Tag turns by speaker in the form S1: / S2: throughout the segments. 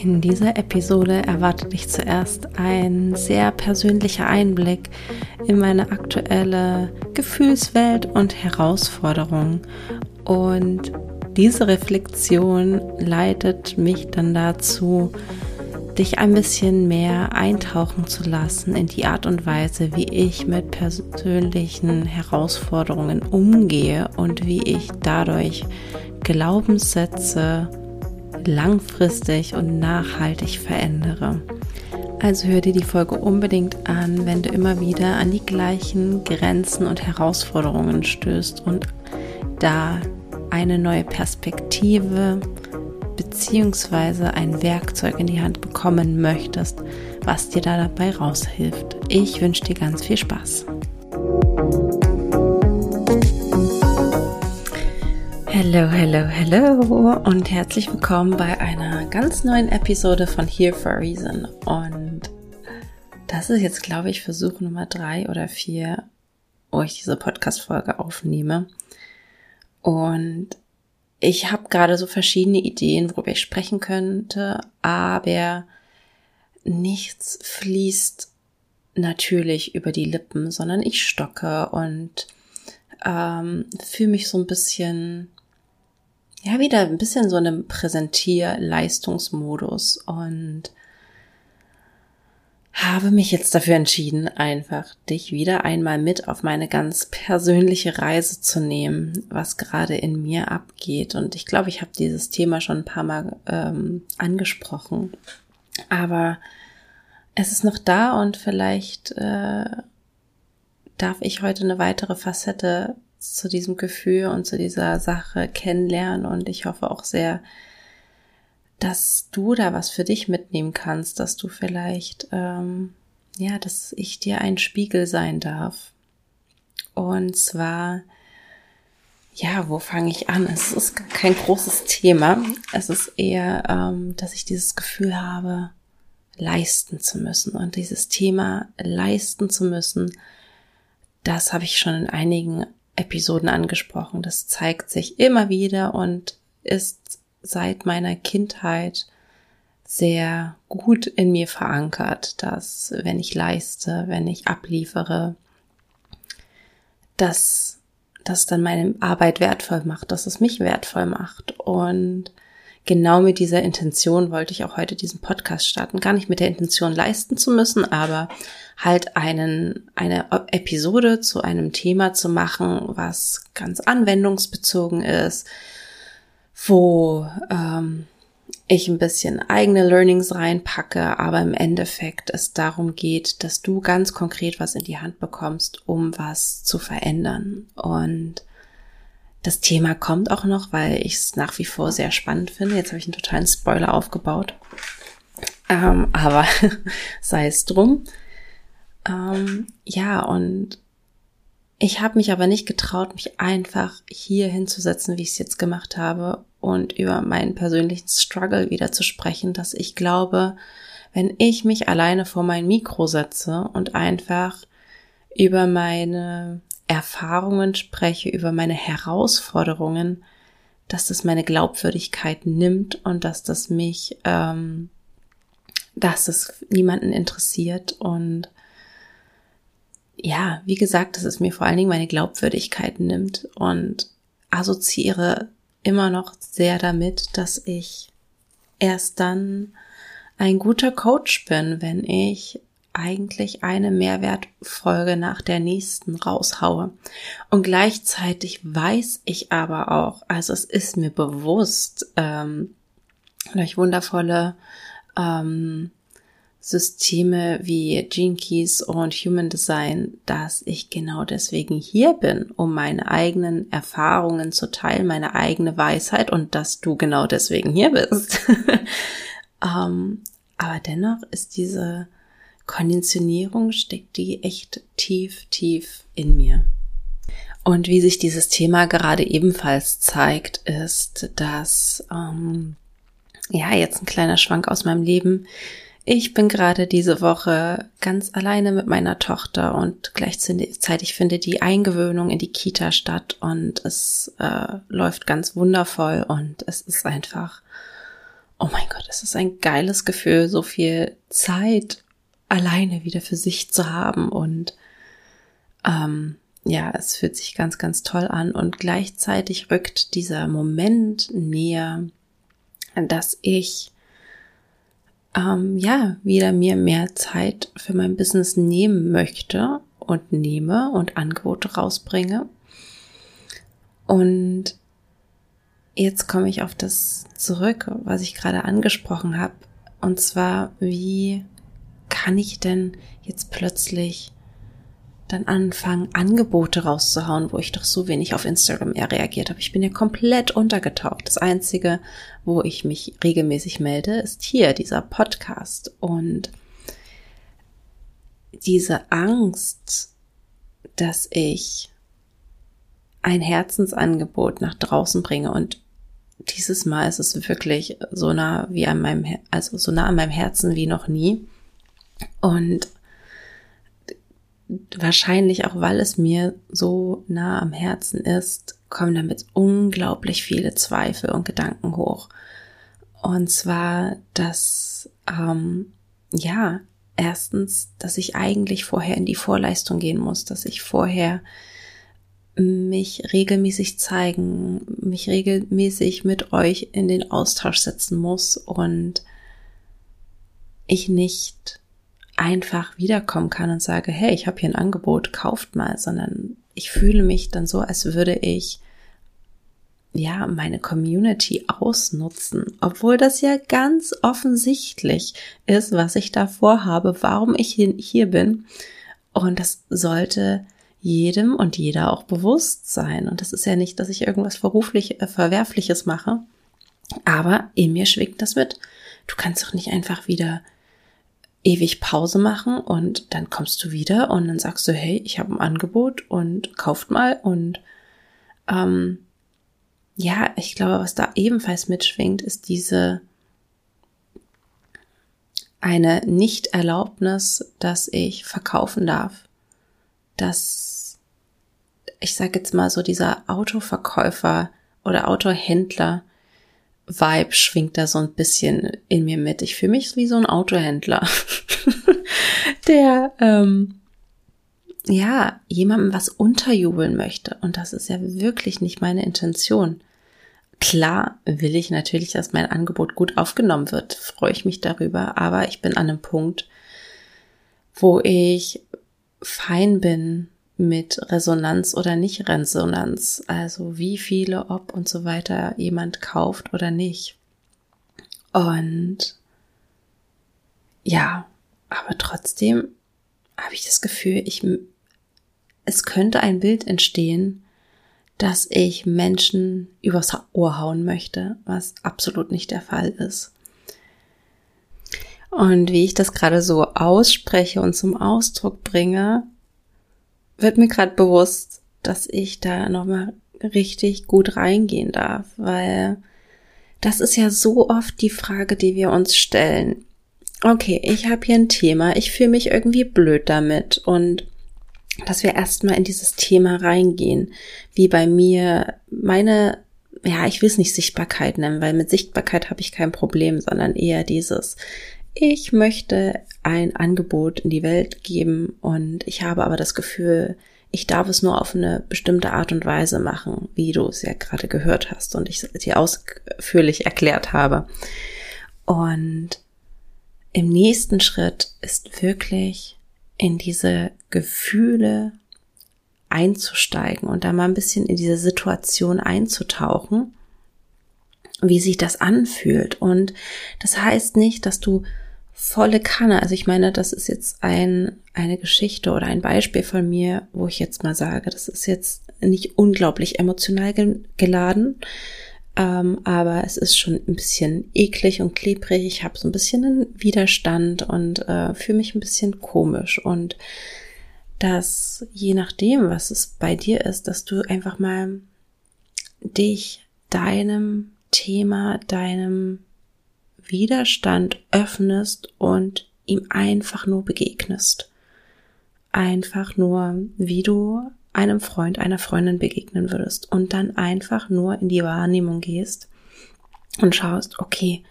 S1: In dieser Episode erwartet dich zuerst ein sehr persönlicher Einblick in meine aktuelle Gefühlswelt und Herausforderung. Und diese Reflexion leitet mich dann dazu, dich ein bisschen mehr eintauchen zu lassen in die Art und Weise, wie ich mit persönlichen Herausforderungen umgehe und wie ich dadurch Glaubenssätze langfristig und nachhaltig verändere. Also hör dir die Folge unbedingt an, wenn du immer wieder an die gleichen Grenzen und Herausforderungen stößt und da eine neue Perspektive bzw. ein Werkzeug in die Hand bekommen möchtest, was dir da dabei raushilft. Ich wünsche dir ganz viel Spaß. Hello, hello, hello und herzlich willkommen bei einer ganz neuen Episode von Here for a Reason. Und das ist jetzt, glaube ich, Versuch Nummer drei oder vier, wo ich diese Podcast-Folge aufnehme. Und ich habe gerade so verschiedene Ideen, worüber ich sprechen könnte, aber nichts fließt natürlich über die Lippen, sondern ich stocke und ähm, fühle mich so ein bisschen ja wieder ein bisschen so einem Präsentier-Leistungsmodus und habe mich jetzt dafür entschieden, einfach dich wieder einmal mit auf meine ganz persönliche Reise zu nehmen, was gerade in mir abgeht. Und ich glaube, ich habe dieses Thema schon ein paar Mal ähm, angesprochen. Aber es ist noch da und vielleicht äh, darf ich heute eine weitere Facette zu diesem Gefühl und zu dieser Sache kennenlernen und ich hoffe auch sehr, dass du da was für dich mitnehmen kannst, dass du vielleicht, ähm, ja, dass ich dir ein Spiegel sein darf. Und zwar, ja, wo fange ich an? Es ist kein großes Thema. Es ist eher, ähm, dass ich dieses Gefühl habe, leisten zu müssen. Und dieses Thema leisten zu müssen, das habe ich schon in einigen Episoden angesprochen. Das zeigt sich immer wieder und ist seit meiner Kindheit sehr gut in mir verankert, dass wenn ich leiste, wenn ich abliefere, dass das dann meine Arbeit wertvoll macht, dass es mich wertvoll macht. Und genau mit dieser Intention wollte ich auch heute diesen Podcast starten. Gar nicht mit der Intention leisten zu müssen, aber halt einen, eine Episode zu einem Thema zu machen, was ganz anwendungsbezogen ist, wo ähm, ich ein bisschen eigene Learnings reinpacke, aber im Endeffekt es darum geht, dass du ganz konkret was in die Hand bekommst, um was zu verändern. Und das Thema kommt auch noch, weil ich es nach wie vor sehr spannend finde. Jetzt habe ich einen totalen Spoiler aufgebaut. Ähm, aber sei es drum. Ähm, ja, und ich habe mich aber nicht getraut, mich einfach hier hinzusetzen, wie ich es jetzt gemacht habe, und über meinen persönlichen Struggle wieder zu sprechen, dass ich glaube, wenn ich mich alleine vor mein Mikro setze und einfach über meine Erfahrungen spreche, über meine Herausforderungen, dass das meine Glaubwürdigkeit nimmt und dass das mich, ähm, dass es niemanden interessiert. Und ja, wie gesagt, dass es mir vor allen Dingen meine Glaubwürdigkeit nimmt und assoziiere immer noch sehr damit, dass ich erst dann ein guter Coach bin, wenn ich eigentlich eine Mehrwertfolge nach der nächsten raushaue. Und gleichzeitig weiß ich aber auch, also es ist mir bewusst, ähm, durch wundervolle ähm, Systeme wie Gene Keys und Human Design, dass ich genau deswegen hier bin, um meine eigenen Erfahrungen zu teilen, meine eigene Weisheit und dass du genau deswegen hier bist. ähm, aber dennoch ist diese Konditionierung steckt die echt tief, tief in mir. Und wie sich dieses Thema gerade ebenfalls zeigt, ist, dass, ähm, ja, jetzt ein kleiner Schwank aus meinem Leben. Ich bin gerade diese Woche ganz alleine mit meiner Tochter und gleichzeitig findet die Eingewöhnung in die Kita statt und es äh, läuft ganz wundervoll und es ist einfach oh mein Gott, es ist ein geiles Gefühl, so viel Zeit alleine wieder für sich zu haben und ähm, ja, es fühlt sich ganz, ganz toll an und gleichzeitig rückt dieser Moment näher, dass ich ähm, ja wieder mir mehr Zeit für mein Business nehmen möchte und nehme und Angebote rausbringe. Und jetzt komme ich auf das zurück, was ich gerade angesprochen habe. Und zwar, wie kann ich denn jetzt plötzlich dann anfangen, Angebote rauszuhauen, wo ich doch so wenig auf Instagram eher reagiert habe. Ich bin ja komplett untergetaucht. Das Einzige, wo ich mich regelmäßig melde, ist hier dieser Podcast. Und diese Angst, dass ich ein Herzensangebot nach draußen bringe und dieses Mal ist es wirklich so nah wie an meinem, also so nah an meinem Herzen wie noch nie. Und wahrscheinlich auch, weil es mir so nah am Herzen ist, kommen damit unglaublich viele Zweifel und Gedanken hoch. Und zwar, dass, ähm, ja, erstens, dass ich eigentlich vorher in die Vorleistung gehen muss, dass ich vorher mich regelmäßig zeigen, mich regelmäßig mit euch in den Austausch setzen muss und ich nicht einfach wiederkommen kann und sage, hey, ich habe hier ein Angebot, kauft mal, sondern ich fühle mich dann so, als würde ich ja meine Community ausnutzen, obwohl das ja ganz offensichtlich ist, was ich da vorhabe, warum ich hier bin. Und das sollte jedem und jeder auch bewusst sein. Und das ist ja nicht, dass ich irgendwas verruflich, äh, Verwerfliches mache, aber in mir schwingt das mit. Du kannst doch nicht einfach wieder ewig Pause machen und dann kommst du wieder und dann sagst du, hey, ich habe ein Angebot und kauft mal und ähm, ja, ich glaube, was da ebenfalls mitschwingt, ist diese eine Nicht-Erlaubnis, dass ich verkaufen darf. Dass ich sage jetzt mal so dieser Autoverkäufer oder Autohändler Vibe schwingt da so ein bisschen in mir mit. Ich fühle mich wie so ein Autohändler, der ähm, ja jemandem was unterjubeln möchte. Und das ist ja wirklich nicht meine Intention. Klar will ich natürlich, dass mein Angebot gut aufgenommen wird, freue ich mich darüber, aber ich bin an einem Punkt, wo ich fein bin mit Resonanz oder nicht Resonanz, also wie viele, ob und so weiter jemand kauft oder nicht. Und ja, aber trotzdem habe ich das Gefühl, ich, es könnte ein Bild entstehen, dass ich Menschen übers Ohr hauen möchte, was absolut nicht der Fall ist. Und wie ich das gerade so ausspreche und zum Ausdruck bringe, wird mir gerade bewusst, dass ich da nochmal richtig gut reingehen darf, weil das ist ja so oft die Frage, die wir uns stellen. Okay, ich habe hier ein Thema, ich fühle mich irgendwie blöd damit und dass wir erstmal in dieses Thema reingehen, wie bei mir meine, ja, ich will es nicht Sichtbarkeit nennen, weil mit Sichtbarkeit habe ich kein Problem, sondern eher dieses, ich möchte ein Angebot in die Welt geben und ich habe aber das Gefühl, ich darf es nur auf eine bestimmte Art und Weise machen, wie du es ja gerade gehört hast und ich dir ausführlich erklärt habe. Und im nächsten Schritt ist wirklich in diese Gefühle einzusteigen und da mal ein bisschen in diese Situation einzutauchen, wie sich das anfühlt. Und das heißt nicht, dass du volle Kanne. Also ich meine, das ist jetzt ein, eine Geschichte oder ein Beispiel von mir, wo ich jetzt mal sage, das ist jetzt nicht unglaublich emotional geladen, ähm, aber es ist schon ein bisschen eklig und klebrig. Ich habe so ein bisschen einen Widerstand und äh, fühle mich ein bisschen komisch und dass je nachdem, was es bei dir ist, dass du einfach mal dich deinem Thema, deinem Widerstand öffnest und ihm einfach nur begegnest. Einfach nur, wie du einem Freund, einer Freundin begegnen würdest und dann einfach nur in die Wahrnehmung gehst und schaust, okay,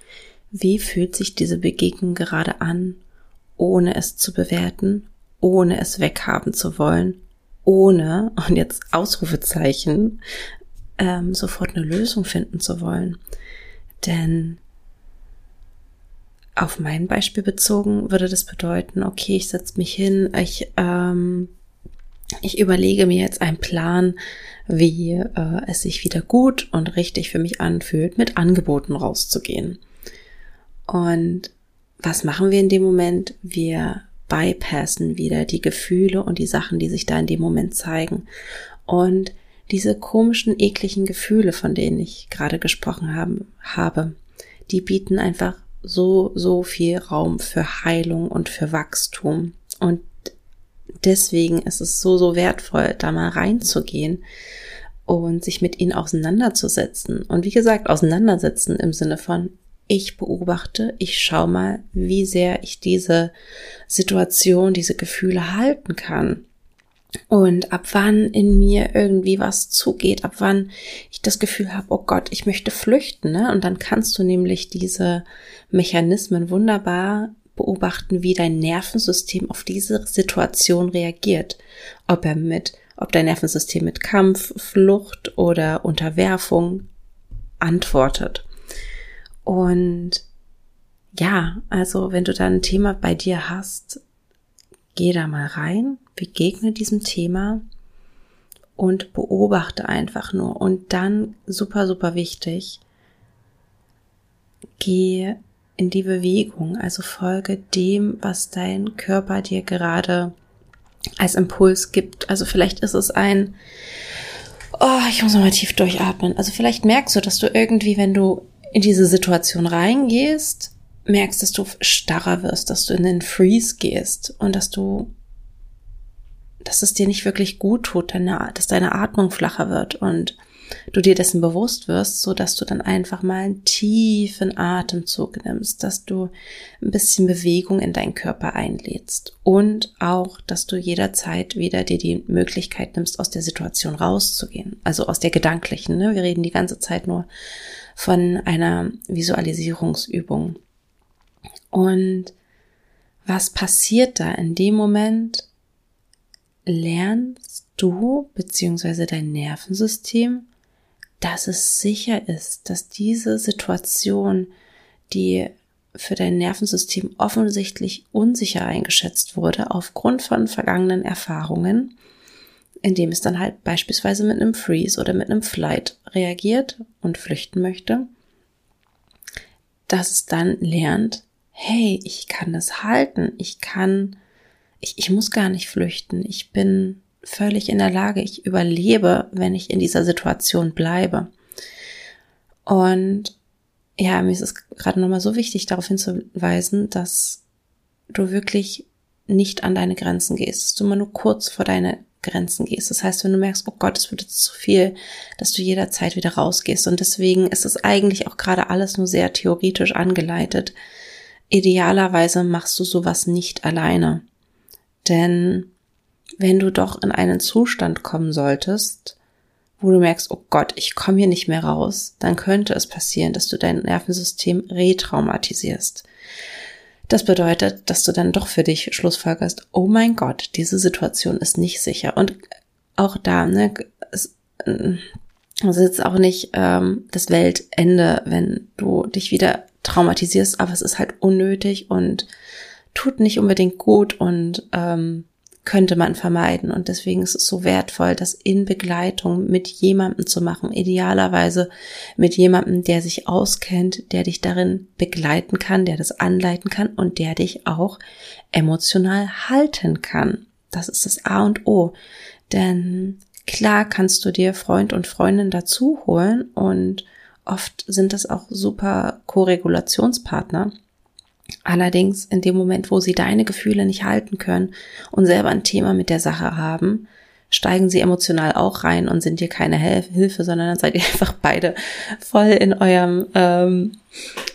S1: wie fühlt sich diese Begegnung gerade an, ohne es zu bewerten, ohne es weghaben zu wollen, ohne, und jetzt Ausrufezeichen, ähm, sofort eine Lösung finden zu wollen. Denn auf mein Beispiel bezogen würde das bedeuten, okay, ich setze mich hin, ich, ähm, ich überlege mir jetzt einen Plan, wie äh, es sich wieder gut und richtig für mich anfühlt, mit Angeboten rauszugehen. Und was machen wir in dem Moment? Wir bypassen wieder die Gefühle und die Sachen, die sich da in dem Moment zeigen. Und diese komischen, ekligen Gefühle, von denen ich gerade gesprochen haben, habe, die bieten einfach so, so viel Raum für Heilung und für Wachstum. Und deswegen ist es so, so wertvoll, da mal reinzugehen und sich mit ihnen auseinanderzusetzen. Und wie gesagt, auseinandersetzen im Sinne von, ich beobachte, ich schaue mal, wie sehr ich diese Situation, diese Gefühle halten kann. Und ab wann in mir irgendwie was zugeht, ab wann ich das Gefühl habe, oh Gott, ich möchte flüchten, ne? Und dann kannst du nämlich diese Mechanismen wunderbar beobachten, wie dein Nervensystem auf diese Situation reagiert. Ob er mit, ob dein Nervensystem mit Kampf, Flucht oder Unterwerfung antwortet. Und ja, also wenn du da ein Thema bei dir hast, geh da mal rein, begegne diesem Thema und beobachte einfach nur. Und dann, super, super wichtig, geh in die Bewegung, also folge dem, was dein Körper dir gerade als Impuls gibt. Also vielleicht ist es ein, oh, ich muss mal tief durchatmen. Also vielleicht merkst du, dass du irgendwie, wenn du in diese Situation reingehst, merkst, dass du starrer wirst, dass du in den Freeze gehst und dass du, dass es dir nicht wirklich gut tut, deine, dass deine Atmung flacher wird und du dir dessen bewusst wirst, so dass du dann einfach mal einen tiefen Atemzug nimmst, dass du ein bisschen Bewegung in deinen Körper einlädst und auch, dass du jederzeit wieder dir die Möglichkeit nimmst, aus der Situation rauszugehen, also aus der gedanklichen. Ne? Wir reden die ganze Zeit nur von einer Visualisierungsübung. Und was passiert da in dem Moment? Lernst du beziehungsweise dein Nervensystem, dass es sicher ist, dass diese Situation, die für dein Nervensystem offensichtlich unsicher eingeschätzt wurde aufgrund von vergangenen Erfahrungen, indem es dann halt beispielsweise mit einem Freeze oder mit einem Flight reagiert und flüchten möchte, dass es dann lernt, hey, ich kann das halten, ich kann, ich, ich muss gar nicht flüchten, ich bin völlig in der Lage, ich überlebe, wenn ich in dieser Situation bleibe. Und ja, mir ist es gerade nochmal so wichtig, darauf hinzuweisen, dass du wirklich nicht an deine Grenzen gehst, dass du immer nur kurz vor deine Grenzen gehst. Das heißt, wenn du merkst, oh Gott, es wird jetzt zu viel, dass du jederzeit wieder rausgehst. Und deswegen ist es eigentlich auch gerade alles nur sehr theoretisch angeleitet. Idealerweise machst du sowas nicht alleine. Denn wenn du doch in einen Zustand kommen solltest, wo du merkst, oh Gott, ich komme hier nicht mehr raus, dann könnte es passieren, dass du dein Nervensystem retraumatisierst. Das bedeutet, dass du dann doch für dich schlussfolgerst, oh mein Gott, diese Situation ist nicht sicher. Und auch da, ne, es, es ist jetzt auch nicht ähm, das Weltende, wenn du dich wieder traumatisierst, aber es ist halt unnötig und tut nicht unbedingt gut und ähm, könnte man vermeiden. Und deswegen ist es so wertvoll, das in Begleitung mit jemandem zu machen. Idealerweise mit jemandem, der sich auskennt, der dich darin begleiten kann, der das anleiten kann und der dich auch emotional halten kann. Das ist das A und O. Denn klar kannst du dir Freund und Freundin dazu holen und oft sind das auch super Koregulationspartner. Allerdings in dem Moment, wo sie deine Gefühle nicht halten können und selber ein Thema mit der Sache haben, steigen sie emotional auch rein und sind dir keine Hilfe, sondern dann seid ihr einfach beide voll in eurem ähm,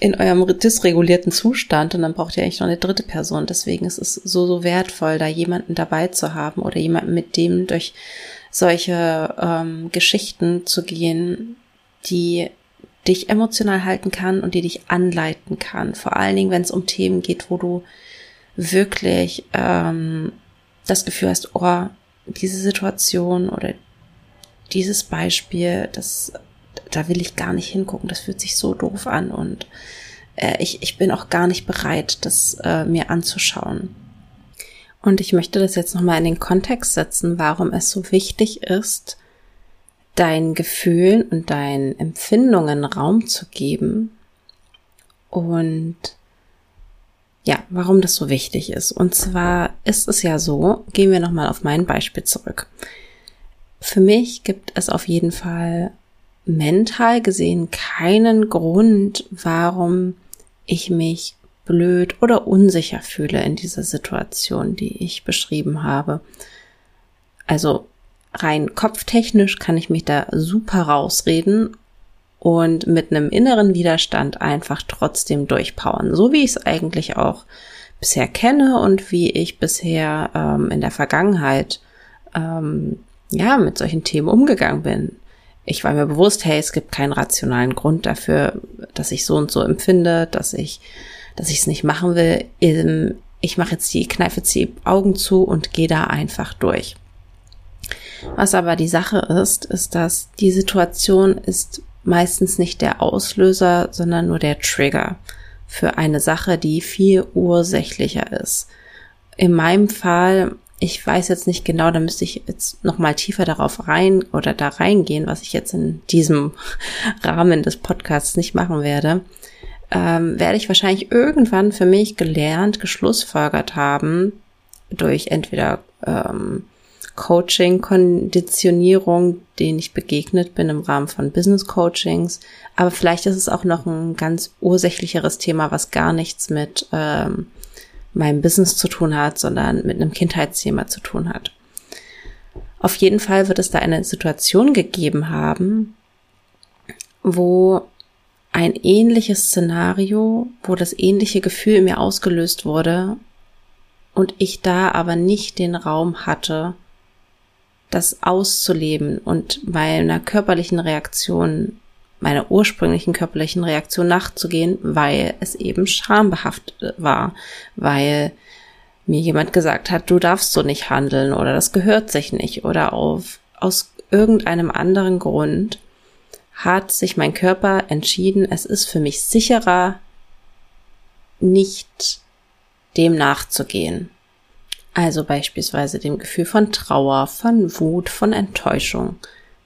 S1: in eurem dysregulierten Zustand und dann braucht ihr eigentlich noch eine dritte Person. Deswegen ist es so so wertvoll, da jemanden dabei zu haben oder jemanden mit dem durch solche ähm, Geschichten zu gehen, die dich emotional halten kann und die dich anleiten kann. Vor allen Dingen, wenn es um Themen geht, wo du wirklich ähm, das Gefühl hast, oh, diese Situation oder dieses Beispiel, das, da will ich gar nicht hingucken, das fühlt sich so doof an und äh, ich, ich bin auch gar nicht bereit, das äh, mir anzuschauen. Und ich möchte das jetzt nochmal in den Kontext setzen, warum es so wichtig ist, deinen Gefühlen und deinen Empfindungen Raum zu geben und ja, warum das so wichtig ist. Und zwar ist es ja so, gehen wir nochmal auf mein Beispiel zurück. Für mich gibt es auf jeden Fall mental gesehen keinen Grund, warum ich mich blöd oder unsicher fühle in dieser Situation, die ich beschrieben habe. Also rein kopftechnisch kann ich mich da super rausreden und mit einem inneren Widerstand einfach trotzdem durchpowern, so wie ich es eigentlich auch bisher kenne und wie ich bisher ähm, in der Vergangenheit ähm, ja mit solchen Themen umgegangen bin. Ich war mir bewusst, hey, es gibt keinen rationalen Grund dafür, dass ich so und so empfinde, dass ich dass ich es nicht machen will. Ähm, ich mache jetzt die Kneife, die Augen zu und gehe da einfach durch. Was aber die Sache ist, ist, dass die Situation ist meistens nicht der Auslöser, sondern nur der Trigger für eine Sache, die viel ursächlicher ist. In meinem Fall, ich weiß jetzt nicht genau, da müsste ich jetzt noch mal tiefer darauf rein oder da reingehen, was ich jetzt in diesem Rahmen des Podcasts nicht machen werde ähm, werde ich wahrscheinlich irgendwann für mich gelernt, geschlussfolgert haben, durch entweder ähm, Coaching, Konditionierung, denen ich begegnet bin im Rahmen von Business Coachings. Aber vielleicht ist es auch noch ein ganz ursächlicheres Thema, was gar nichts mit ähm, meinem Business zu tun hat, sondern mit einem Kindheitsthema zu tun hat. Auf jeden Fall wird es da eine Situation gegeben haben, wo ein ähnliches Szenario, wo das ähnliche Gefühl in mir ausgelöst wurde und ich da aber nicht den Raum hatte, das auszuleben und meiner körperlichen Reaktion, meiner ursprünglichen körperlichen Reaktion nachzugehen, weil es eben schambehaftet war, weil mir jemand gesagt hat, du darfst so nicht handeln oder das gehört sich nicht oder auf, aus irgendeinem anderen Grund hat sich mein Körper entschieden, es ist für mich sicherer, nicht dem nachzugehen. Also beispielsweise dem Gefühl von Trauer, von Wut, von Enttäuschung,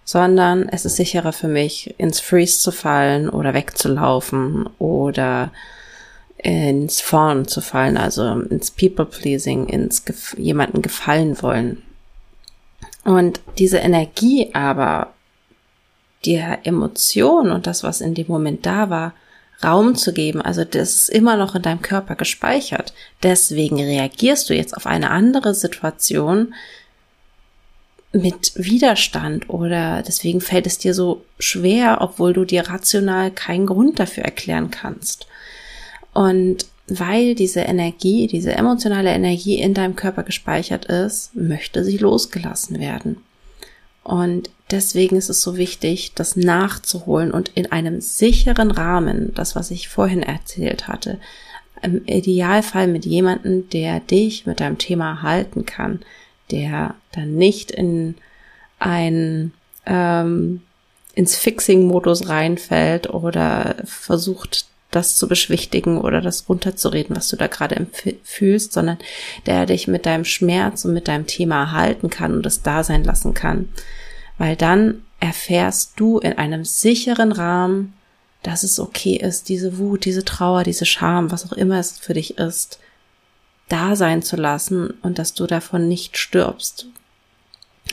S1: sondern es ist sicherer für mich, ins Freeze zu fallen oder wegzulaufen oder ins Fawn zu fallen, also ins People-Pleasing, ins Gef jemanden gefallen wollen. Und diese Energie aber der Emotion und das, was in dem Moment da war, Raum zu geben. Also das ist immer noch in deinem Körper gespeichert. Deswegen reagierst du jetzt auf eine andere Situation mit Widerstand oder deswegen fällt es dir so schwer, obwohl du dir rational keinen Grund dafür erklären kannst. Und weil diese Energie, diese emotionale Energie in deinem Körper gespeichert ist, möchte sie losgelassen werden. Und deswegen ist es so wichtig, das nachzuholen und in einem sicheren Rahmen, das, was ich vorhin erzählt hatte, im Idealfall mit jemandem, der dich mit deinem Thema halten kann, der dann nicht in ein ähm, ins Fixing-Modus reinfällt oder versucht, das zu beschwichtigen oder das runterzureden, was du da gerade fühlst, sondern der dich mit deinem Schmerz und mit deinem Thema halten kann und es da sein lassen kann. Weil dann erfährst du in einem sicheren Rahmen, dass es okay ist, diese Wut, diese Trauer, diese Scham, was auch immer es für dich ist, da sein zu lassen und dass du davon nicht stirbst,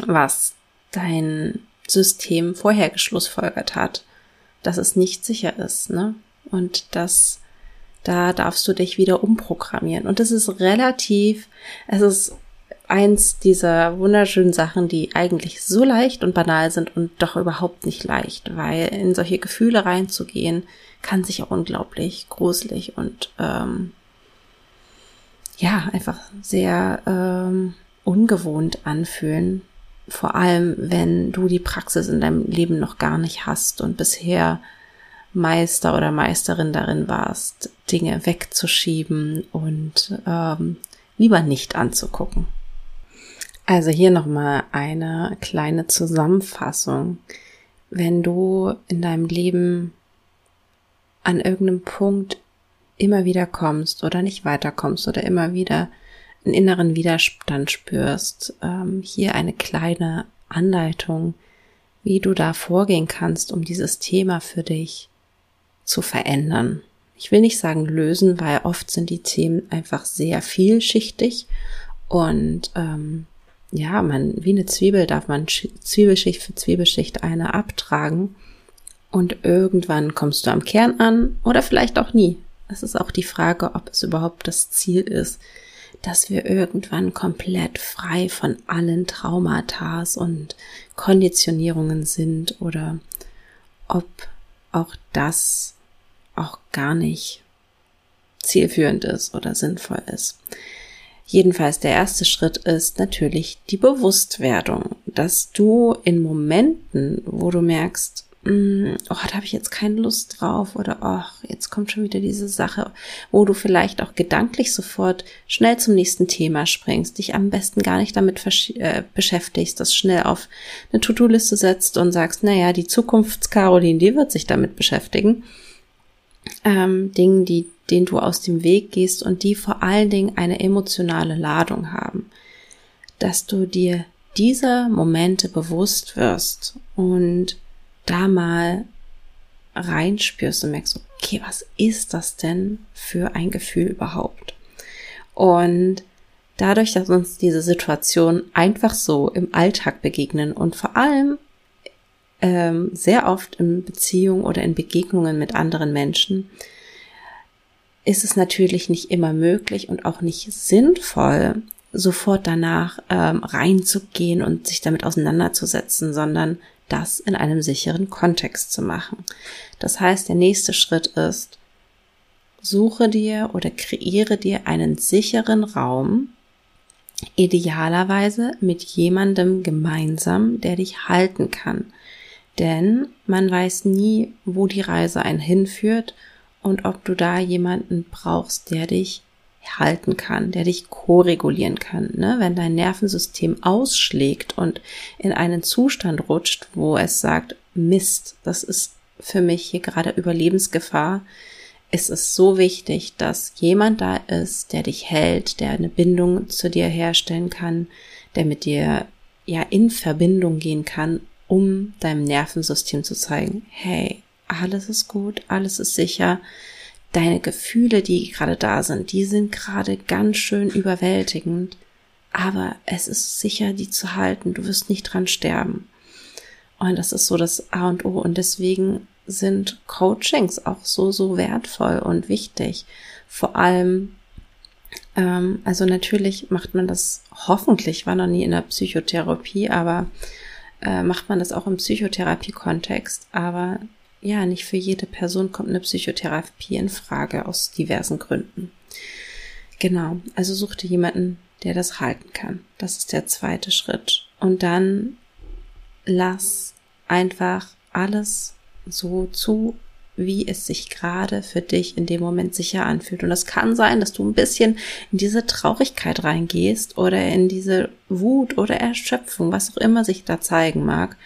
S1: was dein System vorher geschlussfolgert hat, dass es nicht sicher ist, ne? Und dass da darfst du dich wieder umprogrammieren. Und das ist relativ, es ist eins dieser wunderschönen Sachen, die eigentlich so leicht und banal sind und doch überhaupt nicht leicht, weil in solche Gefühle reinzugehen, kann sich auch unglaublich gruselig und ähm, ja, einfach sehr ähm, ungewohnt anfühlen. Vor allem, wenn du die Praxis in deinem Leben noch gar nicht hast und bisher Meister oder Meisterin darin warst, Dinge wegzuschieben und ähm, lieber nicht anzugucken. Also hier nochmal eine kleine Zusammenfassung. Wenn du in deinem Leben an irgendeinem Punkt immer wieder kommst oder nicht weiterkommst oder immer wieder einen inneren Widerstand spürst, ähm, hier eine kleine Anleitung, wie du da vorgehen kannst, um dieses Thema für dich zu verändern. Ich will nicht sagen lösen, weil oft sind die Themen einfach sehr vielschichtig und ähm, ja, man wie eine Zwiebel darf man Zwiebelschicht für Zwiebelschicht eine abtragen und irgendwann kommst du am Kern an oder vielleicht auch nie. Es ist auch die Frage, ob es überhaupt das Ziel ist, dass wir irgendwann komplett frei von allen Traumata und Konditionierungen sind oder ob auch das auch gar nicht zielführend ist oder sinnvoll ist. Jedenfalls der erste Schritt ist natürlich die Bewusstwerdung, dass du in Momenten, wo du merkst, mm, oh, da habe ich jetzt keine Lust drauf oder oh, jetzt kommt schon wieder diese Sache, wo du vielleicht auch gedanklich sofort schnell zum nächsten Thema springst, dich am besten gar nicht damit äh, beschäftigst, das schnell auf eine To-Do-Liste setzt und sagst, naja, die Zukunfts-Caroline, die wird sich damit beschäftigen. Ähm, Dingen, die, denen du aus dem Weg gehst und die vor allen Dingen eine emotionale Ladung haben. Dass du dir diese Momente bewusst wirst und da mal reinspürst und merkst, okay, was ist das denn für ein Gefühl überhaupt? Und dadurch, dass uns diese Situation einfach so im Alltag begegnen und vor allem ähm, sehr oft in Beziehungen oder in Begegnungen mit anderen Menschen, ist es natürlich nicht immer möglich und auch nicht sinnvoll, sofort danach ähm, reinzugehen und sich damit auseinanderzusetzen, sondern das in einem sicheren Kontext zu machen. Das heißt, der nächste Schritt ist, suche dir oder kreiere dir einen sicheren Raum, idealerweise mit jemandem gemeinsam, der dich halten kann. Denn man weiß nie, wo die Reise einen hinführt und ob du da jemanden brauchst, der dich halten kann, der dich koregulieren kann. Ne? Wenn dein Nervensystem ausschlägt und in einen Zustand rutscht, wo es sagt, Mist, das ist für mich hier gerade Überlebensgefahr, ist es so wichtig, dass jemand da ist, der dich hält, der eine Bindung zu dir herstellen kann, der mit dir ja in Verbindung gehen kann, um deinem Nervensystem zu zeigen, hey, alles ist gut, alles ist sicher, deine Gefühle, die gerade da sind, die sind gerade ganz schön überwältigend, aber es ist sicher, die zu halten. Du wirst nicht dran sterben. Und das ist so das A und O. Und deswegen sind Coachings auch so, so wertvoll und wichtig. Vor allem, ähm, also natürlich macht man das hoffentlich, war noch nie in der Psychotherapie, aber äh, macht man das auch im Psychotherapie-Kontext. Aber ja, nicht für jede Person kommt eine Psychotherapie in Frage aus diversen Gründen. Genau, also such dir jemanden, der das halten kann. Das ist der zweite Schritt. Und dann lass einfach alles so zu, wie es sich gerade für dich in dem Moment sicher anfühlt. Und es kann sein, dass du ein bisschen in diese Traurigkeit reingehst oder in diese Wut oder Erschöpfung, was auch immer sich da zeigen mag.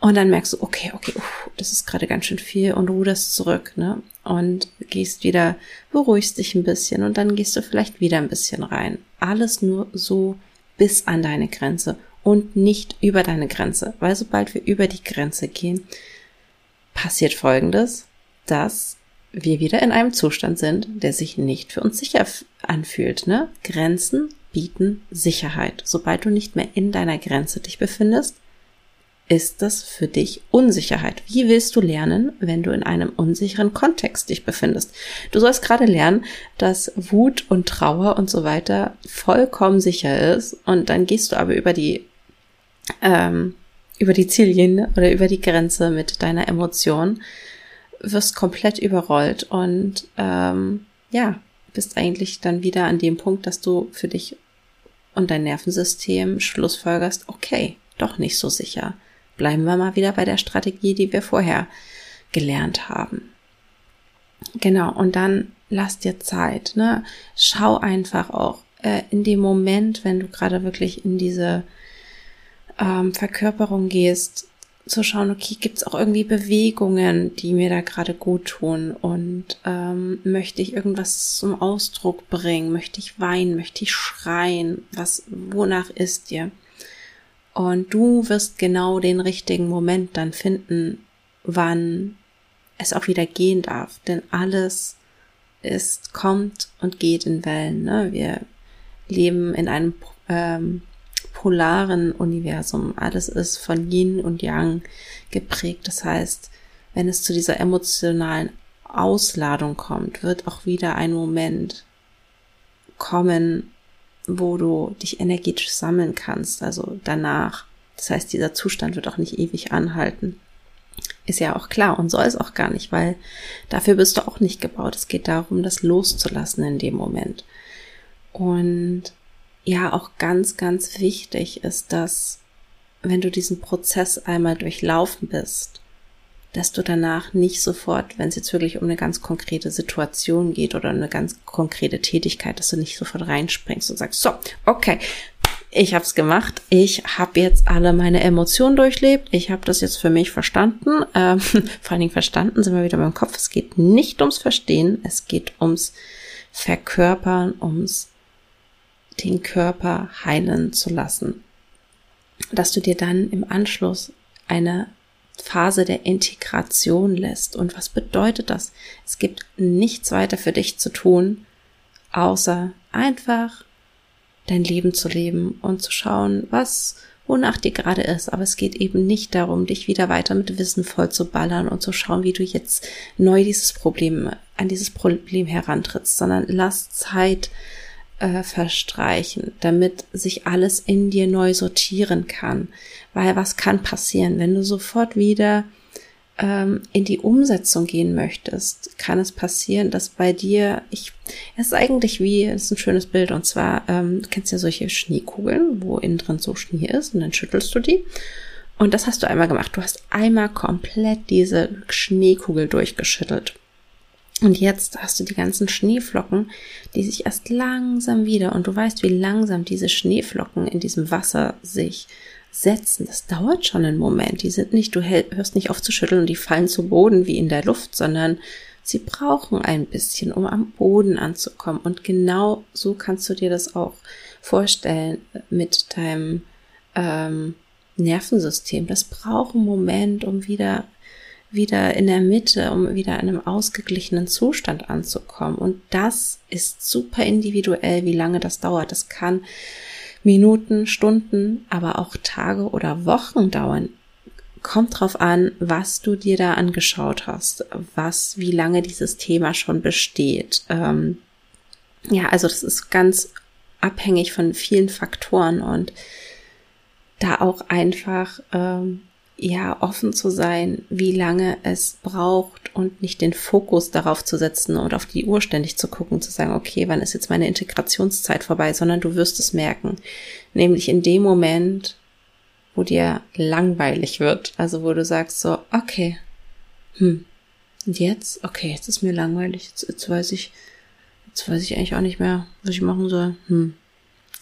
S1: Und dann merkst du, okay, okay, uff, das ist gerade ganz schön viel und ruderst zurück, ne? Und gehst wieder, beruhigst dich ein bisschen und dann gehst du vielleicht wieder ein bisschen rein. Alles nur so bis an deine Grenze und nicht über deine Grenze. Weil sobald wir über die Grenze gehen, passiert Folgendes, dass wir wieder in einem Zustand sind, der sich nicht für uns sicher anfühlt, ne? Grenzen bieten Sicherheit. Sobald du nicht mehr in deiner Grenze dich befindest, ist das für dich Unsicherheit? Wie willst du lernen, wenn du in einem unsicheren Kontext dich befindest? Du sollst gerade lernen, dass Wut und Trauer und so weiter vollkommen sicher ist und dann gehst du aber über die ähm, über die Ziellinie oder über die Grenze mit deiner Emotion, wirst komplett überrollt und ähm, ja, bist eigentlich dann wieder an dem Punkt, dass du für dich und dein Nervensystem schlussfolgerst, okay, doch nicht so sicher bleiben wir mal wieder bei der Strategie, die wir vorher gelernt haben. Genau, und dann lass dir Zeit, ne? Schau einfach auch äh, in dem Moment, wenn du gerade wirklich in diese ähm, Verkörperung gehst, zu schauen, okay, gibt es auch irgendwie Bewegungen, die mir da gerade gut tun und ähm, möchte ich irgendwas zum Ausdruck bringen, möchte ich weinen, möchte ich schreien, was, wonach ist dir? Und du wirst genau den richtigen Moment dann finden, wann es auch wieder gehen darf, denn alles ist, kommt und geht in Wellen. Ne? Wir leben in einem ähm, polaren Universum. Alles ist von Yin und Yang geprägt. Das heißt, wenn es zu dieser emotionalen Ausladung kommt, wird auch wieder ein Moment kommen, wo du dich energetisch sammeln kannst, also danach. Das heißt, dieser Zustand wird auch nicht ewig anhalten. Ist ja auch klar und soll es auch gar nicht, weil dafür bist du auch nicht gebaut. Es geht darum, das loszulassen in dem Moment. Und ja auch ganz, ganz wichtig ist, dass wenn du diesen Prozess einmal durchlaufen bist, dass du danach nicht sofort, wenn es jetzt wirklich um eine ganz konkrete Situation geht oder eine ganz konkrete Tätigkeit, dass du nicht sofort reinspringst und sagst, so, okay, ich habe es gemacht, ich habe jetzt alle meine Emotionen durchlebt, ich habe das jetzt für mich verstanden. Ähm, vor allen Dingen verstanden sind wir wieder beim Kopf. Es geht nicht ums Verstehen, es geht ums Verkörpern, ums den Körper heilen zu lassen. Dass du dir dann im Anschluss eine Phase der Integration lässt. Und was bedeutet das? Es gibt nichts weiter für dich zu tun, außer einfach dein Leben zu leben und zu schauen, was, wonach dir gerade ist. Aber es geht eben nicht darum, dich wieder weiter mit Wissen voll zu ballern und zu schauen, wie du jetzt neu dieses Problem, an dieses Problem herantrittst, sondern lass Zeit, äh, verstreichen, damit sich alles in dir neu sortieren kann. Weil was kann passieren, wenn du sofort wieder ähm, in die Umsetzung gehen möchtest, kann es passieren, dass bei dir, ich, es ist eigentlich wie, es ist ein schönes Bild, und zwar, ähm, du kennst ja solche Schneekugeln, wo innen drin so Schnee ist, und dann schüttelst du die. Und das hast du einmal gemacht. Du hast einmal komplett diese Schneekugel durchgeschüttelt. Und jetzt hast du die ganzen Schneeflocken, die sich erst langsam wieder, und du weißt, wie langsam diese Schneeflocken in diesem Wasser sich setzen. Das dauert schon einen Moment. Die sind nicht, du hörst nicht auf zu schütteln und die fallen zu Boden wie in der Luft, sondern sie brauchen ein bisschen, um am Boden anzukommen. Und genau so kannst du dir das auch vorstellen mit deinem ähm, Nervensystem. Das braucht einen Moment, um wieder wieder in der Mitte, um wieder in einem ausgeglichenen Zustand anzukommen. Und das ist super individuell, wie lange das dauert. Das kann Minuten, Stunden, aber auch Tage oder Wochen dauern. Kommt drauf an, was du dir da angeschaut hast, was, wie lange dieses Thema schon besteht. Ähm, ja, also das ist ganz abhängig von vielen Faktoren und da auch einfach ähm, ja offen zu sein, wie lange es braucht und nicht den Fokus darauf zu setzen und auf die Uhr ständig zu gucken, zu sagen, okay, wann ist jetzt meine Integrationszeit vorbei, sondern du wirst es merken, nämlich in dem Moment, wo dir langweilig wird, also wo du sagst so, okay, hm, und jetzt, okay, jetzt ist mir langweilig, jetzt, jetzt weiß ich, jetzt weiß ich eigentlich auch nicht mehr, was ich machen soll, hm,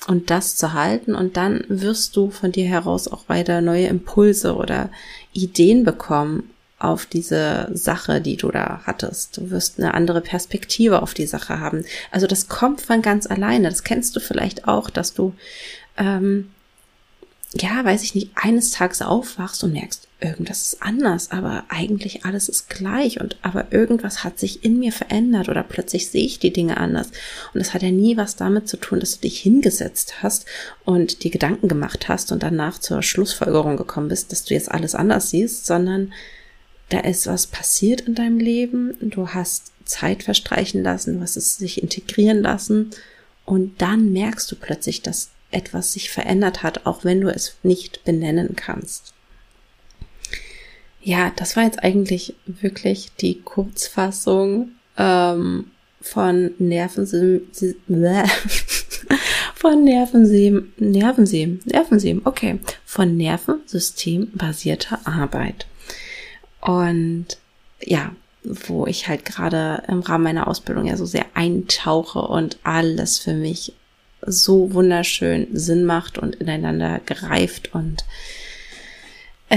S1: und das zu halten und dann wirst du von dir heraus auch weiter neue Impulse oder Ideen bekommen auf diese Sache, die du da hattest. Du wirst eine andere Perspektive auf die Sache haben. Also das kommt von ganz alleine. Das kennst du vielleicht auch, dass du ähm, ja, weiß ich nicht, eines Tages aufwachst und merkst, irgendwas ist anders, aber eigentlich alles ist gleich und aber irgendwas hat sich in mir verändert oder plötzlich sehe ich die Dinge anders. Und das hat ja nie was damit zu tun, dass du dich hingesetzt hast und die Gedanken gemacht hast und danach zur Schlussfolgerung gekommen bist, dass du jetzt alles anders siehst, sondern da ist was passiert in deinem Leben, du hast Zeit verstreichen lassen, du hast es sich integrieren lassen und dann merkst du plötzlich, dass etwas sich verändert hat, auch wenn du es nicht benennen kannst. Ja, das war jetzt eigentlich wirklich die Kurzfassung ähm, von Nervensystem, von Nervensystem, Nervensystem, Nervensystem, okay, von Nervensystem basierter Arbeit. Und ja, wo ich halt gerade im Rahmen meiner Ausbildung ja so sehr eintauche und alles für mich so wunderschön Sinn macht und ineinander greift und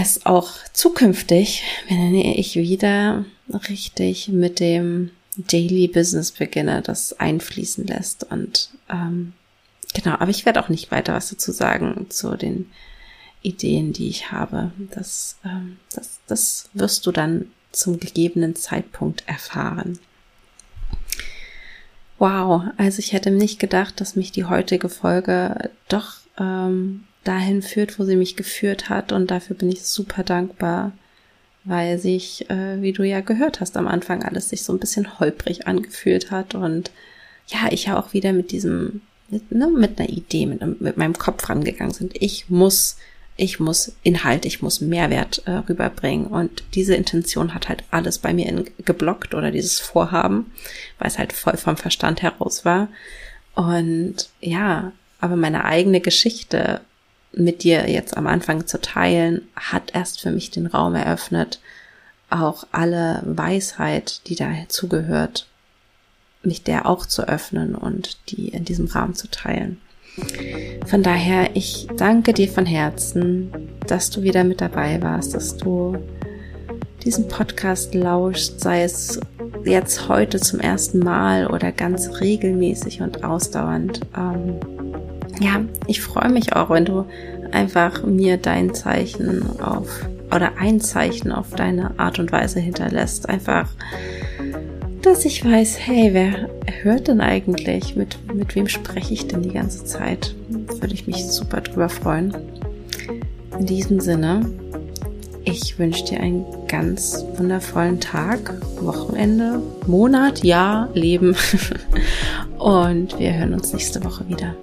S1: es auch zukünftig, wenn ich wieder richtig mit dem Daily Business beginne, das einfließen lässt. Und ähm, genau, aber ich werde auch nicht weiter was dazu sagen zu den Ideen, die ich habe. Das, ähm, das, das wirst du dann zum gegebenen Zeitpunkt erfahren. Wow, also ich hätte nicht gedacht, dass mich die heutige Folge doch ähm, dahin führt, wo sie mich geführt hat. Und dafür bin ich super dankbar, weil sich, äh, wie du ja gehört hast, am Anfang alles sich so ein bisschen holprig angefühlt hat. Und ja, ich ja auch wieder mit diesem, mit, ne, mit einer Idee, mit, mit meinem Kopf rangegangen sind. Ich muss ich muss Inhalt, ich muss Mehrwert äh, rüberbringen. Und diese Intention hat halt alles bei mir in, geblockt oder dieses Vorhaben, weil es halt voll vom Verstand heraus war. Und ja, aber meine eigene Geschichte mit dir jetzt am Anfang zu teilen, hat erst für mich den Raum eröffnet, auch alle Weisheit, die da zugehört, mich der auch zu öffnen und die in diesem Rahmen zu teilen. Von daher, ich danke dir von Herzen, dass du wieder mit dabei warst, dass du diesen Podcast lauscht, sei es jetzt heute zum ersten Mal oder ganz regelmäßig und ausdauernd. Ähm, ja, ich freue mich auch, wenn du einfach mir dein Zeichen auf oder ein Zeichen auf deine Art und Weise hinterlässt. Einfach dass ich weiß, hey, wer hört denn eigentlich? Mit, mit wem spreche ich denn die ganze Zeit? Würde ich mich super drüber freuen. In diesem Sinne, ich wünsche dir einen ganz wundervollen Tag, Wochenende, Monat, Jahr, Leben. Und wir hören uns nächste Woche wieder.